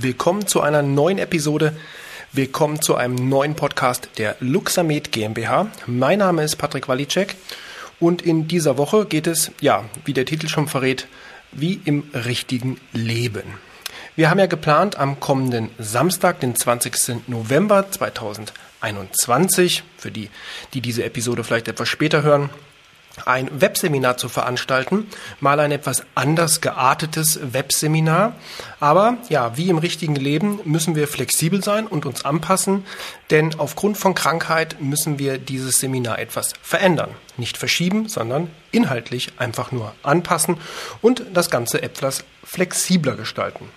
Willkommen zu einer neuen Episode. Willkommen zu einem neuen Podcast der Luxamed GmbH. Mein Name ist Patrick Walicek und in dieser Woche geht es, ja, wie der Titel schon verrät, wie im richtigen Leben. Wir haben ja geplant, am kommenden Samstag, den 20. November 2021, für die, die diese Episode vielleicht etwas später hören, ein Webseminar zu veranstalten. Mal ein etwas anders geartetes Webseminar. Aber ja, wie im richtigen Leben müssen wir flexibel sein und uns anpassen, denn aufgrund von Krankheit müssen wir dieses Seminar etwas verändern. Nicht verschieben, sondern inhaltlich einfach nur anpassen und das Ganze etwas flexibler gestalten.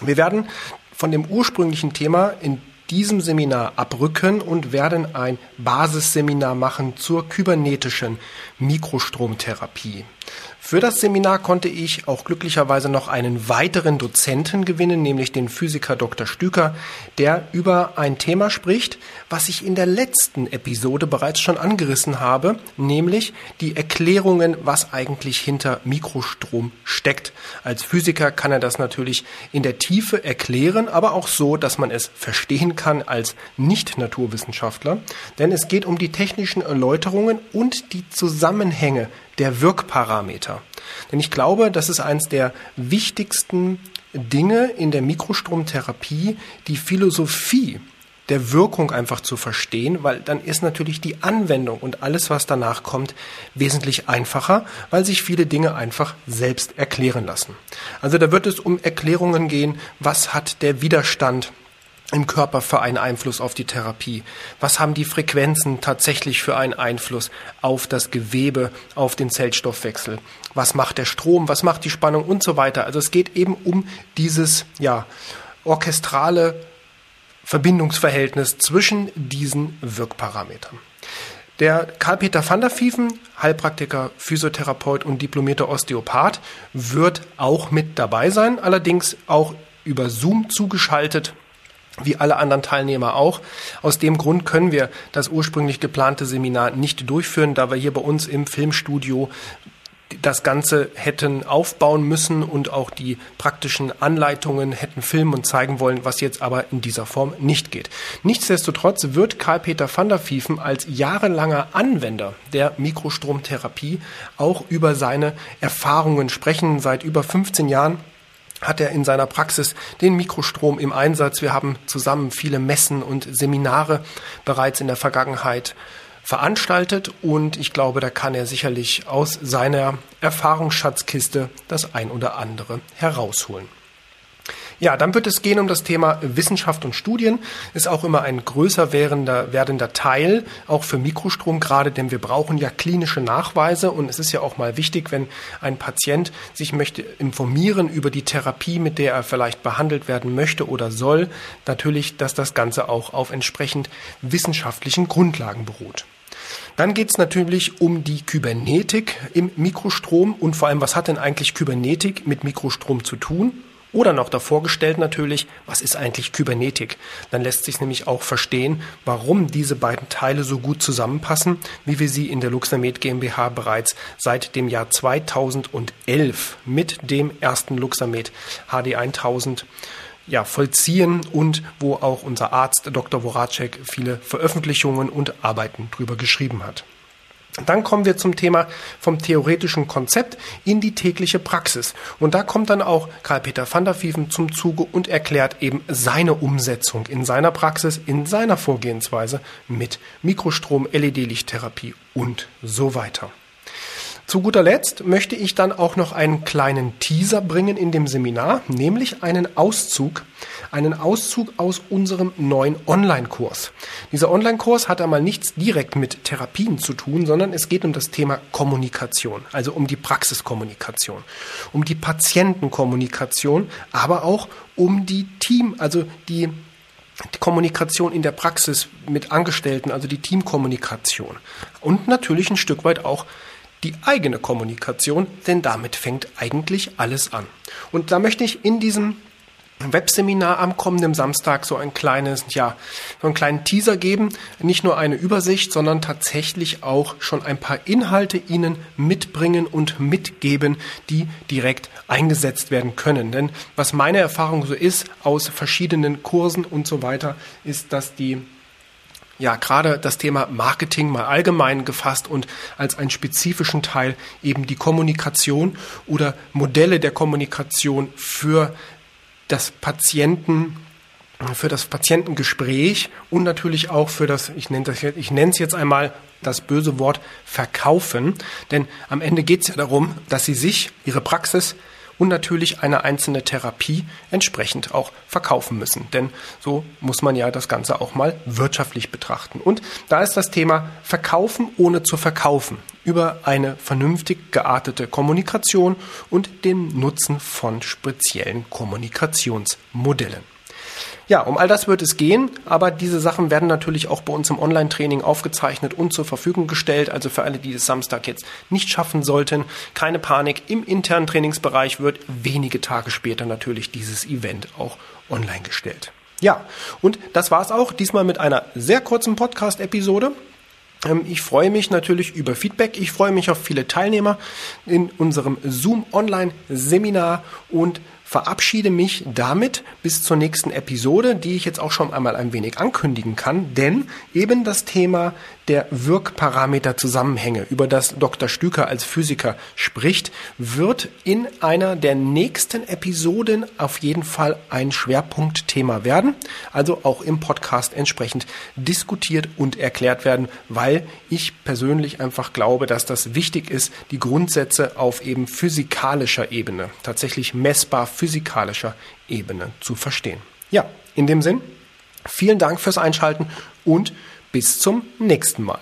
Wir werden von dem ursprünglichen Thema in diesem Seminar abrücken und werden ein Basisseminar machen zur kybernetischen Mikrostromtherapie. Für das Seminar konnte ich auch glücklicherweise noch einen weiteren Dozenten gewinnen, nämlich den Physiker Dr. Stüker, der über ein Thema spricht, was ich in der letzten Episode bereits schon angerissen habe, nämlich die Erklärungen, was eigentlich hinter Mikrostrom steckt. Als Physiker kann er das natürlich in der Tiefe erklären, aber auch so, dass man es verstehen kann als Nicht-Naturwissenschaftler, denn es geht um die technischen Erläuterungen und die Zusammenhänge der Wirkparameter. Denn ich glaube, das ist eines der wichtigsten Dinge in der Mikrostromtherapie, die Philosophie der Wirkung einfach zu verstehen, weil dann ist natürlich die Anwendung und alles, was danach kommt, wesentlich einfacher, weil sich viele Dinge einfach selbst erklären lassen. Also da wird es um Erklärungen gehen, was hat der Widerstand im Körper für einen Einfluss auf die Therapie? Was haben die Frequenzen tatsächlich für einen Einfluss auf das Gewebe, auf den Zellstoffwechsel? Was macht der Strom? Was macht die Spannung und so weiter? Also es geht eben um dieses, ja, orchestrale Verbindungsverhältnis zwischen diesen Wirkparametern. Der Karl-Peter van der Vieven, Heilpraktiker, Physiotherapeut und diplomierter Osteopath, wird auch mit dabei sein, allerdings auch über Zoom zugeschaltet wie alle anderen Teilnehmer auch. Aus dem Grund können wir das ursprünglich geplante Seminar nicht durchführen, da wir hier bei uns im Filmstudio das Ganze hätten aufbauen müssen und auch die praktischen Anleitungen hätten filmen und zeigen wollen, was jetzt aber in dieser Form nicht geht. Nichtsdestotrotz wird Karl-Peter van der Vieven als jahrelanger Anwender der Mikrostromtherapie auch über seine Erfahrungen sprechen. Seit über 15 Jahren hat er in seiner Praxis den Mikrostrom im Einsatz. Wir haben zusammen viele Messen und Seminare bereits in der Vergangenheit veranstaltet und ich glaube, da kann er sicherlich aus seiner Erfahrungsschatzkiste das ein oder andere herausholen. Ja, dann wird es gehen um das Thema Wissenschaft und Studien. Ist auch immer ein größer werdender, werdender Teil, auch für Mikrostrom gerade, denn wir brauchen ja klinische Nachweise und es ist ja auch mal wichtig, wenn ein Patient sich möchte informieren über die Therapie, mit der er vielleicht behandelt werden möchte oder soll, natürlich, dass das Ganze auch auf entsprechend wissenschaftlichen Grundlagen beruht. Dann geht es natürlich um die Kybernetik im Mikrostrom und vor allem, was hat denn eigentlich Kybernetik mit Mikrostrom zu tun? Oder noch davor gestellt natürlich, was ist eigentlich Kybernetik? Dann lässt sich nämlich auch verstehen, warum diese beiden Teile so gut zusammenpassen, wie wir sie in der Luxamed GmbH bereits seit dem Jahr 2011 mit dem ersten Luxamed HD 1000 ja, vollziehen und wo auch unser Arzt Dr. Voracek viele Veröffentlichungen und Arbeiten drüber geschrieben hat. Dann kommen wir zum Thema vom theoretischen Konzept in die tägliche Praxis. Und da kommt dann auch Karl-Peter van der Vieven zum Zuge und erklärt eben seine Umsetzung in seiner Praxis, in seiner Vorgehensweise mit Mikrostrom, LED-Lichttherapie und so weiter. Zu guter Letzt möchte ich dann auch noch einen kleinen Teaser bringen in dem Seminar, nämlich einen Auszug, einen Auszug aus unserem neuen Online-Kurs. Dieser Online-Kurs hat einmal nichts direkt mit Therapien zu tun, sondern es geht um das Thema Kommunikation, also um die Praxiskommunikation, um die Patientenkommunikation, aber auch um die Team, also die die Kommunikation in der Praxis mit Angestellten, also die Teamkommunikation. Und natürlich ein Stück weit auch die eigene Kommunikation, denn damit fängt eigentlich alles an. Und da möchte ich in diesem Webseminar am kommenden Samstag so ein kleines, ja, so einen kleinen Teaser geben. Nicht nur eine Übersicht, sondern tatsächlich auch schon ein paar Inhalte Ihnen mitbringen und mitgeben, die direkt eingesetzt werden können. Denn was meine Erfahrung so ist aus verschiedenen Kursen und so weiter, ist, dass die ja gerade das Thema Marketing mal allgemein gefasst und als einen spezifischen Teil eben die Kommunikation oder Modelle der Kommunikation für das Patienten für das Patientengespräch und natürlich auch für das, ich nenne, das, ich nenne es jetzt einmal das böse Wort verkaufen. Denn am Ende geht es ja darum, dass Sie sich, Ihre Praxis und natürlich eine einzelne Therapie entsprechend auch verkaufen müssen. Denn so muss man ja das Ganze auch mal wirtschaftlich betrachten. Und da ist das Thema Verkaufen ohne zu verkaufen über eine vernünftig geartete Kommunikation und den Nutzen von speziellen Kommunikationsmodellen. Ja, um all das wird es gehen, aber diese Sachen werden natürlich auch bei uns im Online-Training aufgezeichnet und zur Verfügung gestellt. Also für alle, die es Samstag jetzt nicht schaffen sollten, keine Panik. Im internen Trainingsbereich wird wenige Tage später natürlich dieses Event auch online gestellt. Ja, und das war's auch. Diesmal mit einer sehr kurzen Podcast-Episode. Ähm, ich freue mich natürlich über Feedback. Ich freue mich auf viele Teilnehmer in unserem Zoom Online Seminar und verabschiede mich damit bis zur nächsten Episode, die ich jetzt auch schon einmal ein wenig ankündigen kann, denn eben das Thema der Wirkparameterzusammenhänge, über das Dr. Stüker als Physiker spricht, wird in einer der nächsten Episoden auf jeden Fall ein Schwerpunktthema werden, also auch im Podcast entsprechend diskutiert und erklärt werden, weil ich persönlich einfach glaube, dass das wichtig ist, die Grundsätze auf eben physikalischer Ebene, tatsächlich messbar physikalischer Ebene zu verstehen. Ja, in dem Sinn, vielen Dank fürs Einschalten und bis zum nächsten Mal.